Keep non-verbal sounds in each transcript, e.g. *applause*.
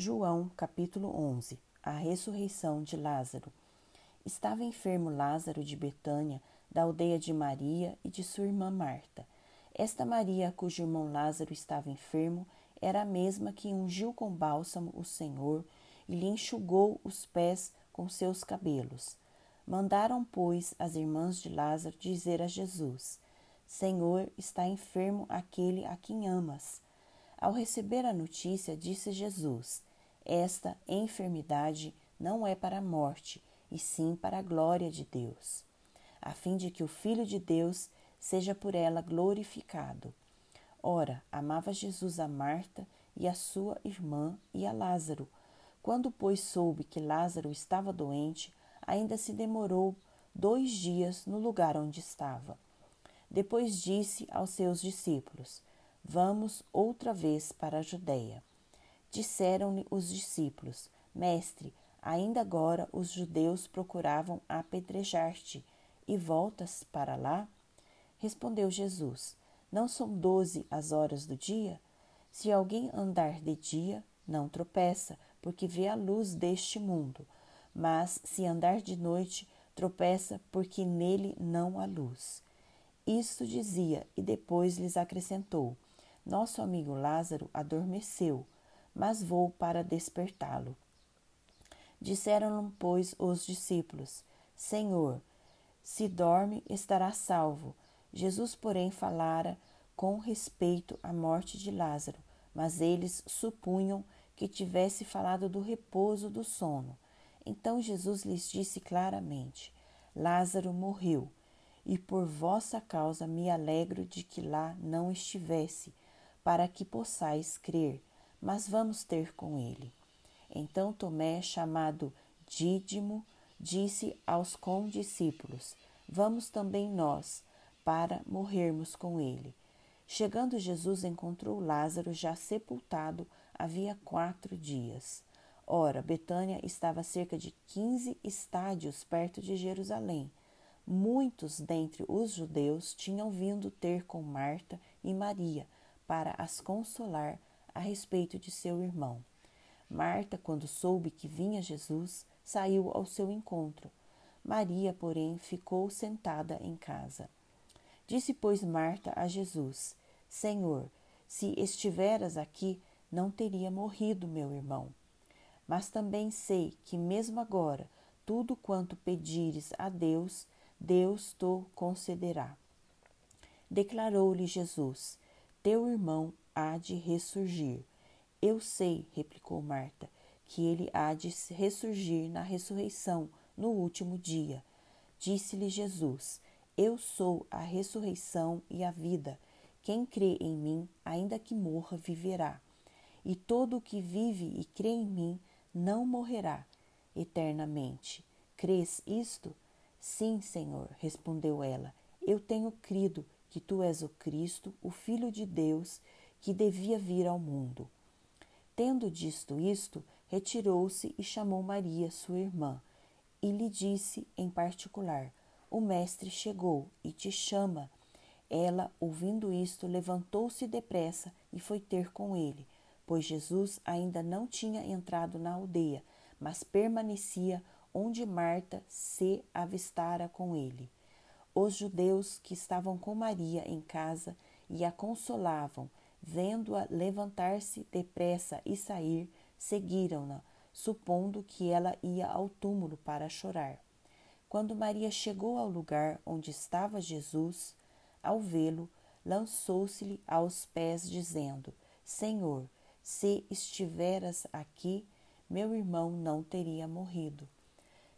João, capítulo 11 A ressurreição de Lázaro. Estava enfermo Lázaro de Betânia, da aldeia de Maria e de sua irmã Marta. Esta Maria, cujo irmão Lázaro estava enfermo, era a mesma que ungiu com bálsamo o Senhor e lhe enxugou os pés com seus cabelos. Mandaram, pois, as irmãs de Lázaro dizer a Jesus: Senhor, está enfermo aquele a quem amas. Ao receber a notícia, disse Jesus: esta enfermidade não é para a morte, e sim para a glória de Deus, a fim de que o Filho de Deus seja por ela glorificado. Ora, amava Jesus a Marta e a sua irmã e a Lázaro. Quando, pois, soube que Lázaro estava doente, ainda se demorou dois dias no lugar onde estava. Depois disse aos seus discípulos: Vamos outra vez para a Judéia. Disseram-lhe os discípulos: Mestre, ainda agora os judeus procuravam apedrejar-te, e voltas para lá? Respondeu Jesus: Não são doze as horas do dia? Se alguém andar de dia, não tropeça, porque vê a luz deste mundo. Mas se andar de noite, tropeça, porque nele não há luz. Isto dizia, e depois lhes acrescentou: Nosso amigo Lázaro adormeceu mas vou para despertá-lo. Disseram-lhe, pois, os discípulos: Senhor, se dorme, estará salvo. Jesus, porém, falara com respeito à morte de Lázaro, mas eles supunham que tivesse falado do repouso do sono. Então Jesus lhes disse claramente: Lázaro morreu, e por vossa causa me alegro de que lá não estivesse, para que possais crer mas vamos ter com ele. Então Tomé, chamado Dídimo, disse aos condiscípulos: Vamos também nós, para morrermos com ele. Chegando Jesus, encontrou Lázaro já sepultado havia quatro dias. Ora, Betânia estava cerca de quinze estádios perto de Jerusalém. Muitos dentre os judeus tinham vindo ter com Marta e Maria para as consolar a respeito de seu irmão. Marta, quando soube que vinha Jesus, saiu ao seu encontro. Maria, porém, ficou sentada em casa. Disse, pois, Marta a Jesus: Senhor, se estiveras aqui, não teria morrido meu irmão. Mas também sei que, mesmo agora, tudo quanto pedires a Deus, Deus te concederá. Declarou-lhe Jesus: Teu irmão há de ressurgir. Eu sei, replicou Marta, que ele há de ressurgir na ressurreição, no último dia. Disse-lhe Jesus: Eu sou a ressurreição e a vida. Quem crê em mim, ainda que morra, viverá. E todo o que vive e crê em mim não morrerá eternamente. Crês isto? Sim, Senhor, respondeu ela. Eu tenho crido que tu és o Cristo, o Filho de Deus, que devia vir ao mundo. Tendo dito isto, retirou-se e chamou Maria, sua irmã, e lhe disse em particular: O mestre chegou e te chama. Ela, ouvindo isto, levantou-se depressa e foi ter com ele, pois Jesus ainda não tinha entrado na aldeia, mas permanecia onde Marta se avistara com ele. Os judeus que estavam com Maria em casa e a consolavam Vendo-a levantar-se depressa e sair, seguiram-na, supondo que ela ia ao túmulo para chorar. Quando Maria chegou ao lugar onde estava Jesus, ao vê-lo, lançou-se-lhe aos pés, dizendo: Senhor, se estiveras aqui, meu irmão não teria morrido.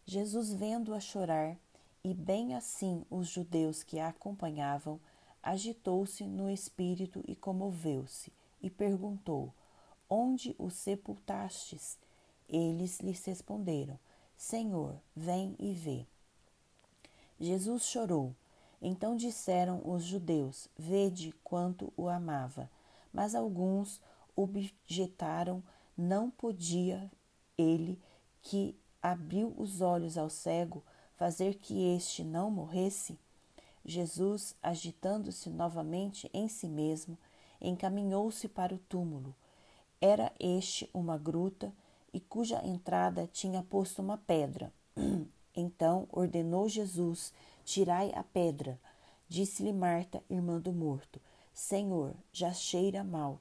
Jesus, vendo-a chorar, e bem assim os judeus que a acompanhavam, agitou-se no espírito e comoveu-se, e perguntou: Onde o sepultastes? Eles lhes responderam: Senhor, vem e vê. Jesus chorou. Então disseram os judeus: Vede quanto o amava. Mas alguns objetaram: Não podia ele, que abriu os olhos ao cego, fazer que este não morresse? Jesus, agitando-se novamente em si mesmo, encaminhou-se para o túmulo Era este uma gruta e cuja entrada tinha posto uma pedra. *clears throat* Então ordenou Jesus: Tirai a pedra. Disse-lhe Marta, irmã do morto: Senhor, já cheira mal,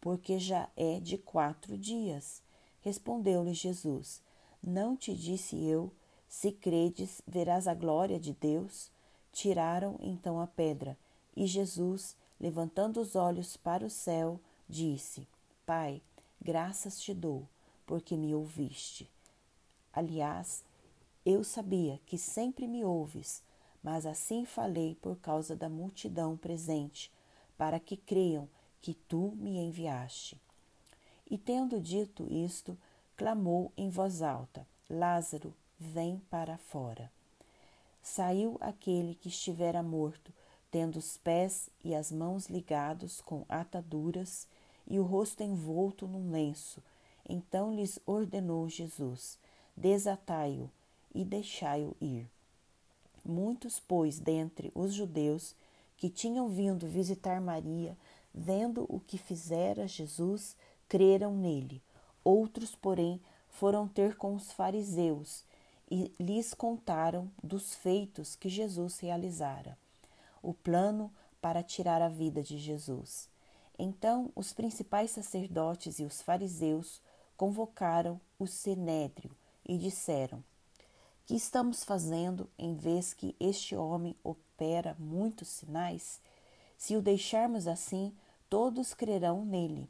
porque já é de quatro dias. Respondeu-lhe Jesus: Não te disse eu, se credes, verás a glória de Deus? Tiraram então a pedra, e Jesus, levantando os olhos para o céu, disse: Pai, graças te dou, porque me ouviste. Aliás, eu sabia que sempre me ouves, mas assim falei por causa da multidão presente, para que creiam que tu me enviaste. E tendo dito isto, clamou em voz alta: Lázaro, vem para fora. Saiu aquele que estivera morto, tendo os pés e as mãos ligados com ataduras e o rosto envolto num lenço. Então lhes ordenou Jesus: Desatai-o e deixai-o ir. Muitos, pois, dentre os judeus que tinham vindo visitar Maria, vendo o que fizera Jesus, creram nele. Outros, porém, foram ter com os fariseus e lhes contaram dos feitos que Jesus realizara, o plano para tirar a vida de Jesus. Então os principais sacerdotes e os fariseus convocaram o sinédrio e disseram: Que estamos fazendo em vez que este homem opera muitos sinais? Se o deixarmos assim, todos crerão nele.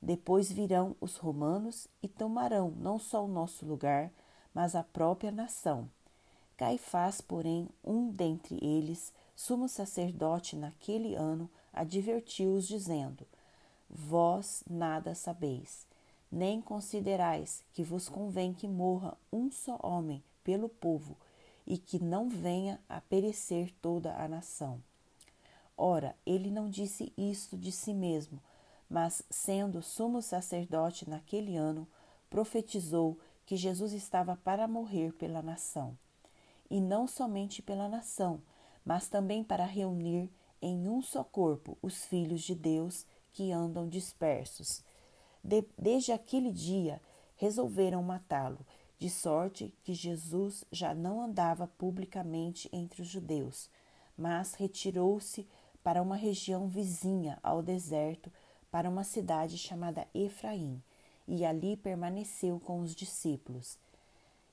Depois virão os romanos e tomarão não só o nosso lugar, mas a própria nação. Caifás, porém, um dentre eles, sumo sacerdote naquele ano, advertiu-os, dizendo: Vós nada sabeis, nem considerais que vos convém que morra um só homem pelo povo, e que não venha a perecer toda a nação. Ora, ele não disse isto de si mesmo, mas, sendo sumo sacerdote naquele ano, profetizou que Jesus estava para morrer pela nação. E não somente pela nação, mas também para reunir em um só corpo os filhos de Deus que andam dispersos. De, desde aquele dia resolveram matá-lo, de sorte que Jesus já não andava publicamente entre os judeus, mas retirou-se para uma região vizinha ao deserto para uma cidade chamada Efraim, e ali permaneceu com os discípulos.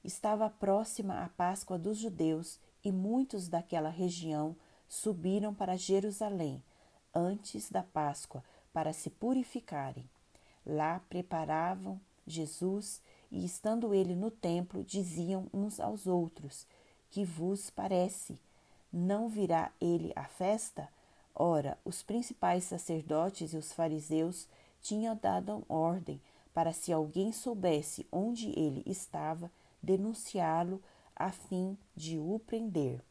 Estava próxima a Páscoa dos judeus e muitos daquela região subiram para Jerusalém antes da Páscoa para se purificarem. Lá preparavam Jesus e, estando ele no templo, diziam uns aos outros: Que vos parece? Não virá ele à festa? Ora, os principais sacerdotes e os fariseus tinham dado ordem para, se alguém soubesse onde ele estava, denunciá-lo a fim de o prender.